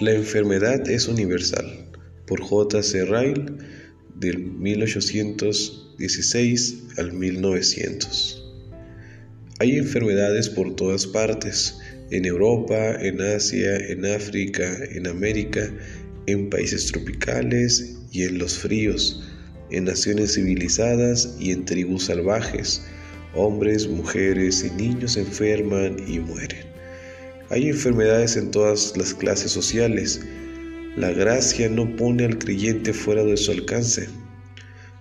La enfermedad es universal, por J. C. Ryle, del 1816 al 1900. Hay enfermedades por todas partes, en Europa, en Asia, en África, en América, en países tropicales y en los fríos, en naciones civilizadas y en tribus salvajes. Hombres, mujeres y niños enferman y mueren. Hay enfermedades en todas las clases sociales. La gracia no pone al creyente fuera de su alcance.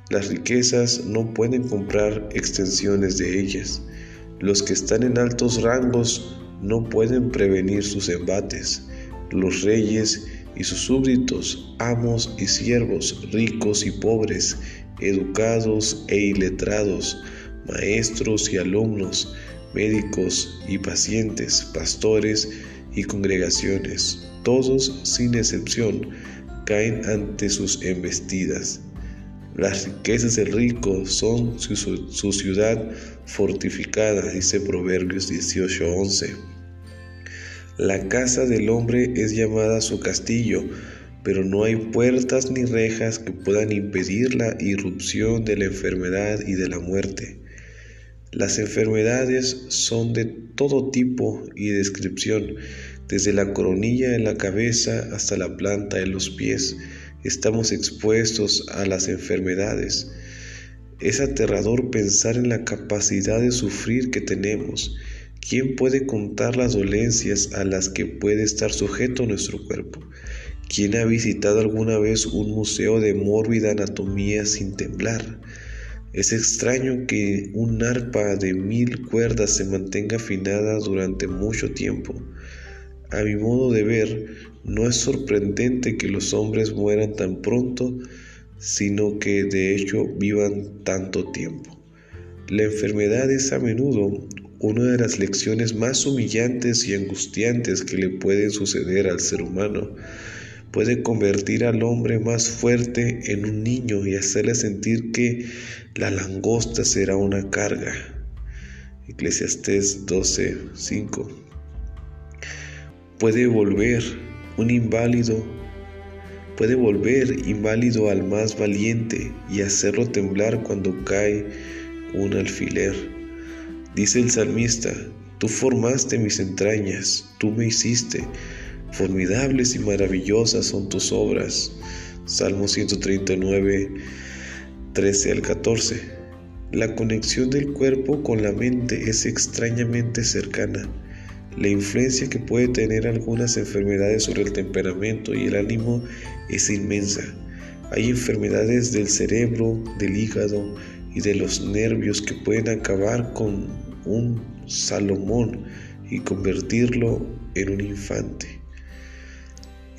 Las riquezas no pueden comprar extensiones de ellas. Los que están en altos rangos no pueden prevenir sus embates. Los reyes y sus súbditos, amos y siervos, ricos y pobres, educados e iletrados, maestros y alumnos, médicos y pacientes, pastores y congregaciones, todos sin excepción caen ante sus embestidas. Las riquezas del rico son su, su ciudad fortificada, dice Proverbios 18:11. La casa del hombre es llamada su castillo, pero no hay puertas ni rejas que puedan impedir la irrupción de la enfermedad y de la muerte. Las enfermedades son de todo tipo y descripción, desde la coronilla de la cabeza hasta la planta de los pies. Estamos expuestos a las enfermedades. Es aterrador pensar en la capacidad de sufrir que tenemos. ¿Quién puede contar las dolencias a las que puede estar sujeto nuestro cuerpo? ¿Quién ha visitado alguna vez un museo de mórbida anatomía sin temblar? Es extraño que un arpa de mil cuerdas se mantenga afinada durante mucho tiempo. A mi modo de ver, no es sorprendente que los hombres mueran tan pronto, sino que de hecho vivan tanto tiempo. La enfermedad es a menudo una de las lecciones más humillantes y angustiantes que le pueden suceder al ser humano puede convertir al hombre más fuerte en un niño y hacerle sentir que la langosta será una carga. Eclesiastés 12:5 Puede volver un inválido, puede volver inválido al más valiente y hacerlo temblar cuando cae un alfiler. Dice el salmista, tú formaste mis entrañas, tú me hiciste Formidables y maravillosas son tus obras. Salmo 139, 13 al 14. La conexión del cuerpo con la mente es extrañamente cercana. La influencia que puede tener algunas enfermedades sobre el temperamento y el ánimo es inmensa. Hay enfermedades del cerebro, del hígado y de los nervios que pueden acabar con un Salomón y convertirlo en un infante.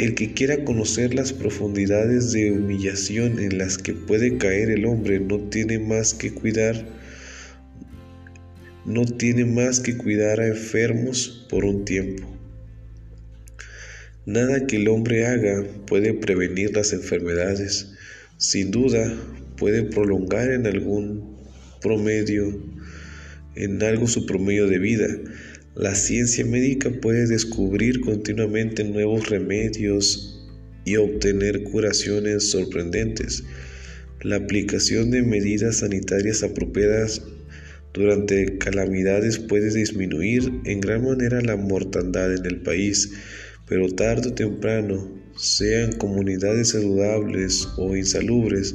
El que quiera conocer las profundidades de humillación en las que puede caer el hombre no tiene más que cuidar no tiene más que cuidar a enfermos por un tiempo. Nada que el hombre haga puede prevenir las enfermedades. Sin duda, puede prolongar en algún promedio, en algo su promedio de vida, la ciencia médica puede descubrir continuamente nuevos remedios y obtener curaciones sorprendentes. La aplicación de medidas sanitarias apropiadas durante calamidades puede disminuir en gran manera la mortandad en el país, pero tarde o temprano, sean comunidades saludables o insalubres,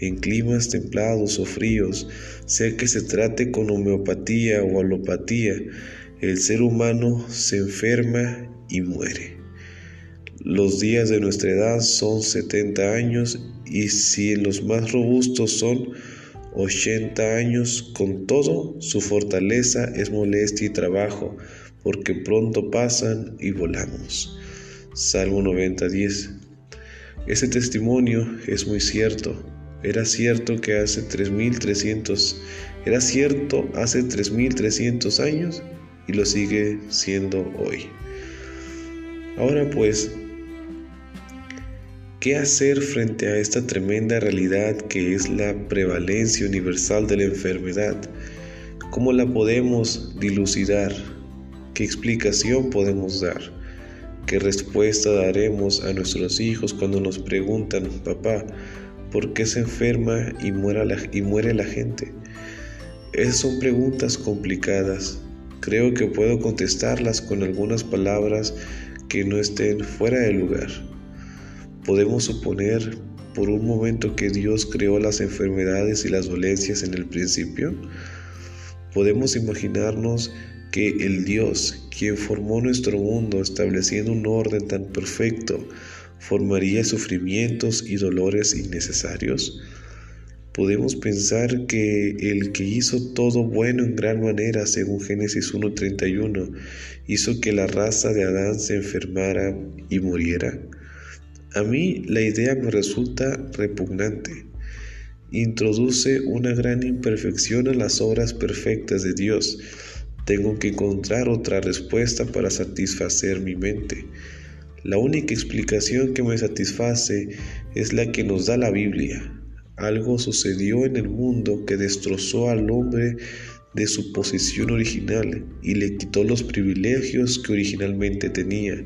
en climas templados o fríos, sea que se trate con homeopatía o alopatía, el ser humano se enferma y muere. Los días de nuestra edad son 70 años y si los más robustos son 80 años, con todo su fortaleza es molestia y trabajo, porque pronto pasan y volamos. Salmo 90:10. Ese testimonio es muy cierto. Era cierto que hace 3300 era cierto hace 3300 años y lo sigue siendo hoy. Ahora pues, ¿qué hacer frente a esta tremenda realidad que es la prevalencia universal de la enfermedad? ¿Cómo la podemos dilucidar? ¿Qué explicación podemos dar? ¿Qué respuesta daremos a nuestros hijos cuando nos preguntan, papá, ¿por qué se enferma y muere la, y muere la gente? Esas son preguntas complicadas. Creo que puedo contestarlas con algunas palabras que no estén fuera de lugar. Podemos suponer por un momento que Dios creó las enfermedades y las dolencias en el principio. Podemos imaginarnos que el Dios, quien formó nuestro mundo estableciendo un orden tan perfecto, formaría sufrimientos y dolores innecesarios? Podemos pensar que el que hizo todo bueno en gran manera, según Génesis 1.31, hizo que la raza de Adán se enfermara y muriera. A mí la idea me resulta repugnante. Introduce una gran imperfección a las obras perfectas de Dios. Tengo que encontrar otra respuesta para satisfacer mi mente. La única explicación que me satisface es la que nos da la Biblia. Algo sucedió en el mundo que destrozó al hombre de su posición original y le quitó los privilegios que originalmente tenía.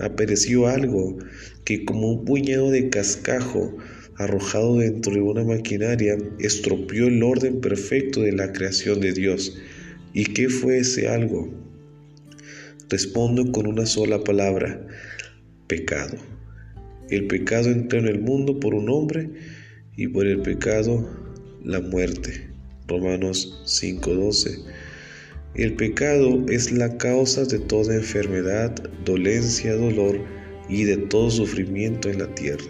Apareció algo que como un puñado de cascajo arrojado dentro de una maquinaria estropeó el orden perfecto de la creación de Dios. ¿Y qué fue ese algo? Respondo con una sola palabra, pecado. El pecado entró en el mundo por un hombre y por el pecado la muerte. Romanos 5:12. El pecado es la causa de toda enfermedad, dolencia, dolor y de todo sufrimiento en la tierra.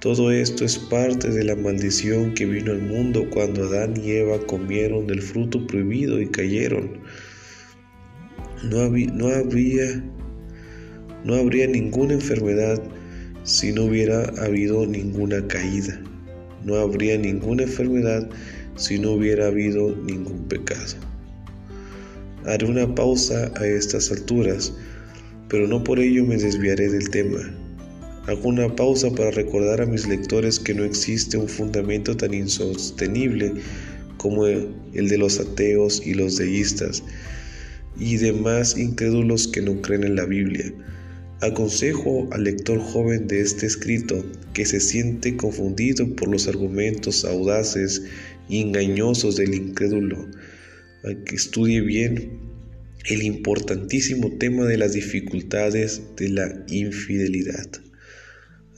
Todo esto es parte de la maldición que vino al mundo cuando Adán y Eva comieron del fruto prohibido y cayeron. No, había, no, no habría ninguna enfermedad si no hubiera habido ninguna caída. No habría ninguna enfermedad si no hubiera habido ningún pecado. Haré una pausa a estas alturas, pero no por ello me desviaré del tema. Hago una pausa para recordar a mis lectores que no existe un fundamento tan insostenible como el de los ateos y los deístas y demás incrédulos que no creen en la Biblia. Aconsejo al lector joven de este escrito que se siente confundido por los argumentos audaces y engañosos del incrédulo, a que estudie bien el importantísimo tema de las dificultades de la infidelidad.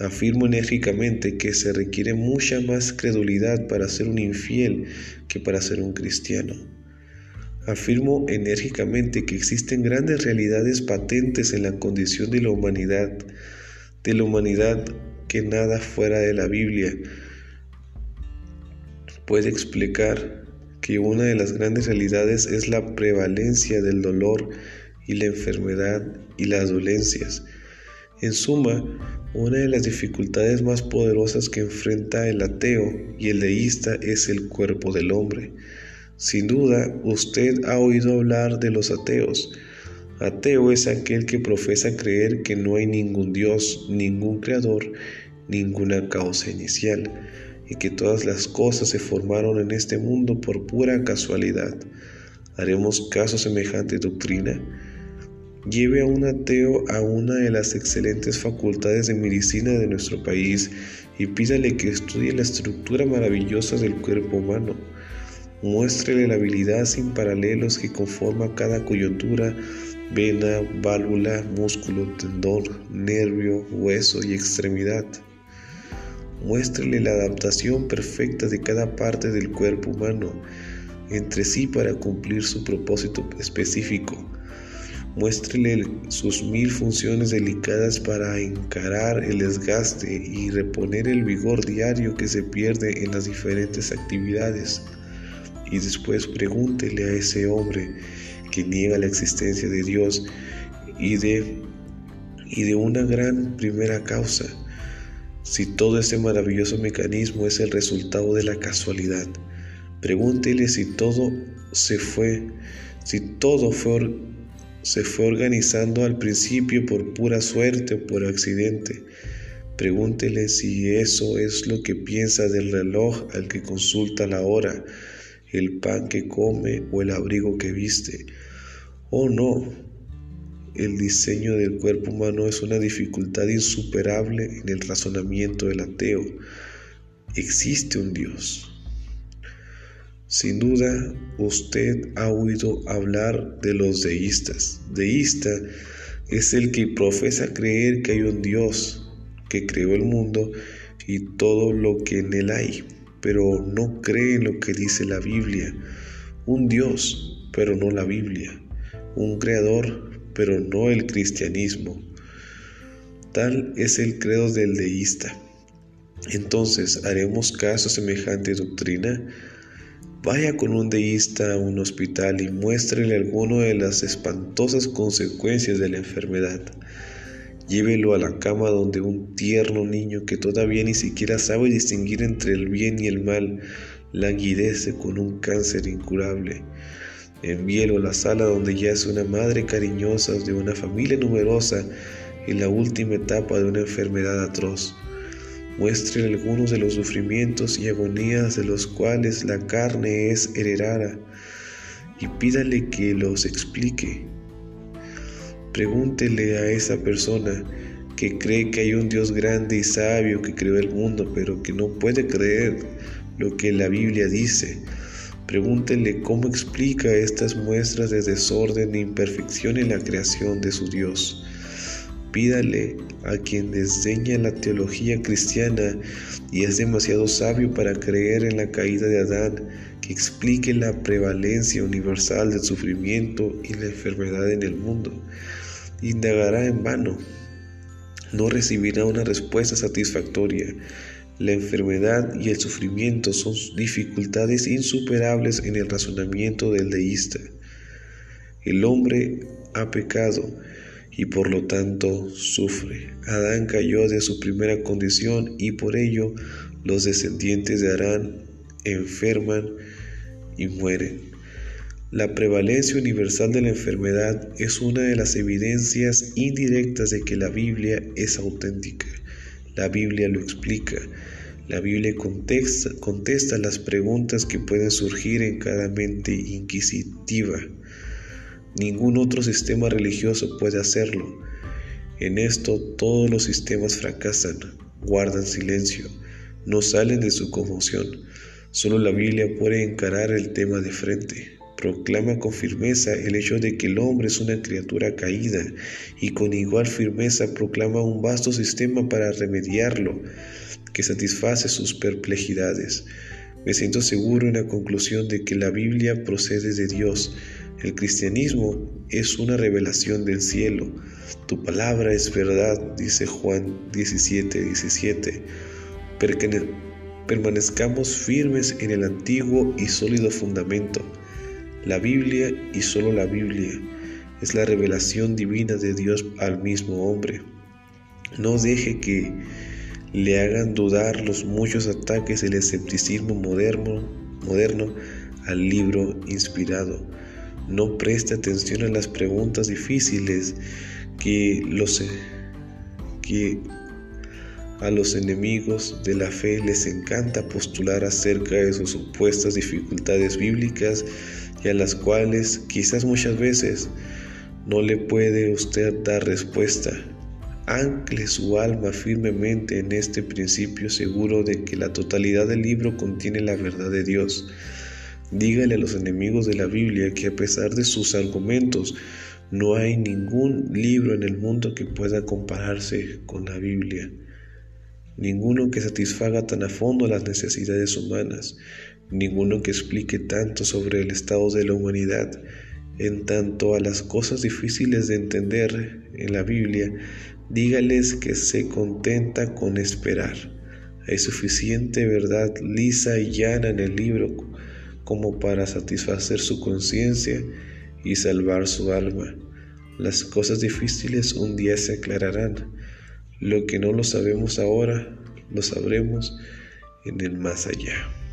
Afirmo enérgicamente que se requiere mucha más credulidad para ser un infiel que para ser un cristiano. Afirmo enérgicamente que existen grandes realidades patentes en la condición de la humanidad, de la humanidad que nada fuera de la Biblia puede explicar que una de las grandes realidades es la prevalencia del dolor y la enfermedad y las dolencias. En suma, una de las dificultades más poderosas que enfrenta el ateo y el deísta es el cuerpo del hombre. Sin duda, usted ha oído hablar de los ateos. Ateo es aquel que profesa creer que no hay ningún Dios, ningún creador, ninguna causa inicial, y que todas las cosas se formaron en este mundo por pura casualidad. ¿Haremos caso a semejante doctrina? Lleve a un ateo a una de las excelentes facultades de medicina de nuestro país y pídale que estudie la estructura maravillosa del cuerpo humano Muéstrele la habilidad sin paralelos que conforma cada coyuntura, vena, válvula, músculo, tendón, nervio, hueso y extremidad. Muéstrele la adaptación perfecta de cada parte del cuerpo humano entre sí para cumplir su propósito específico. Muéstrele sus mil funciones delicadas para encarar el desgaste y reponer el vigor diario que se pierde en las diferentes actividades y después pregúntele a ese hombre que niega la existencia de Dios y de, y de una gran primera causa, si todo este maravilloso mecanismo es el resultado de la casualidad. Pregúntele si todo se fue, si todo fue, se fue organizando al principio por pura suerte o por accidente. Pregúntele si eso es lo que piensa del reloj al que consulta la hora el pan que come o el abrigo que viste. Oh no, el diseño del cuerpo humano es una dificultad insuperable en el razonamiento del ateo. Existe un Dios. Sin duda, usted ha oído hablar de los deístas. Deísta es el que profesa creer que hay un Dios que creó el mundo y todo lo que en él hay, pero no cree en lo que dice la Biblia. Un Dios, pero no la Biblia. Un creador, pero no el cristianismo. Tal es el credo del deísta. Entonces, ¿haremos caso a semejante doctrina? Vaya con un deísta a un hospital y muéstrele alguna de las espantosas consecuencias de la enfermedad. Llévelo a la cama donde un tierno niño que todavía ni siquiera sabe distinguir entre el bien y el mal languidece con un cáncer incurable. Envíelo a la sala donde ya es una madre cariñosa de una familia numerosa en la última etapa de una enfermedad atroz. Muestre algunos de los sufrimientos y agonías de los cuales la carne es heredada y pídale que los explique. Pregúntele a esa persona que cree que hay un Dios grande y sabio que creó el mundo, pero que no puede creer lo que la Biblia dice. Pregúntele cómo explica estas muestras de desorden e imperfección en la creación de su Dios. Pídale a quien desdeña la teología cristiana y es demasiado sabio para creer en la caída de Adán, que explique la prevalencia universal del sufrimiento y la enfermedad en el mundo. Indagará en vano. No recibirá una respuesta satisfactoria. La enfermedad y el sufrimiento son dificultades insuperables en el razonamiento del deísta. El hombre ha pecado y por lo tanto sufre. Adán cayó de su primera condición y por ello los descendientes de Adán enferman y mueren. La prevalencia universal de la enfermedad es una de las evidencias indirectas de que la Biblia es auténtica. La Biblia lo explica. La Biblia contesta, las preguntas que pueden surgir en cada mente inquisitiva. Ningún otro sistema religioso puede hacerlo. En esto todos los sistemas fracasan, guardan silencio, no salen de su conmoción. Solo la Biblia puede encarar el tema de frente. Proclama con firmeza el hecho de que el hombre es una criatura caída y con igual firmeza proclama un vasto sistema para remediarlo que satisface sus perplejidades. Me siento seguro en la conclusión de que la Biblia procede de Dios el cristianismo es una revelación del cielo. Tu palabra es verdad, dice Juan 17, 17. Permanezcamos firmes en el antiguo y sólido fundamento. La Biblia y solo la Biblia es la revelación divina de Dios al mismo hombre. No deje que le hagan dudar los muchos ataques del escepticismo moderno, moderno al libro inspirado. No preste atención a las preguntas difíciles que, los, que a los enemigos de la fe les encanta postular acerca de sus supuestas dificultades bíblicas y a las cuales quizás muchas veces no le puede usted dar respuesta. Ancle su alma firmemente en este principio seguro de que la totalidad del libro contiene la verdad de Dios. Dígale a los enemigos de la Biblia que a pesar de sus argumentos, no hay ningún libro en el mundo que pueda compararse con la Biblia. Ninguno que satisfaga tan a fondo las necesidades humanas, ninguno que explique tanto sobre el estado de la humanidad, en tanto a las cosas difíciles de entender en la Biblia, dígales que se contenta con esperar. Hay suficiente verdad lisa y llana en el libro como para satisfacer su conciencia y salvar su alma. Las cosas difíciles un día se aclararán. Lo que no lo sabemos ahora, lo sabremos en el más allá.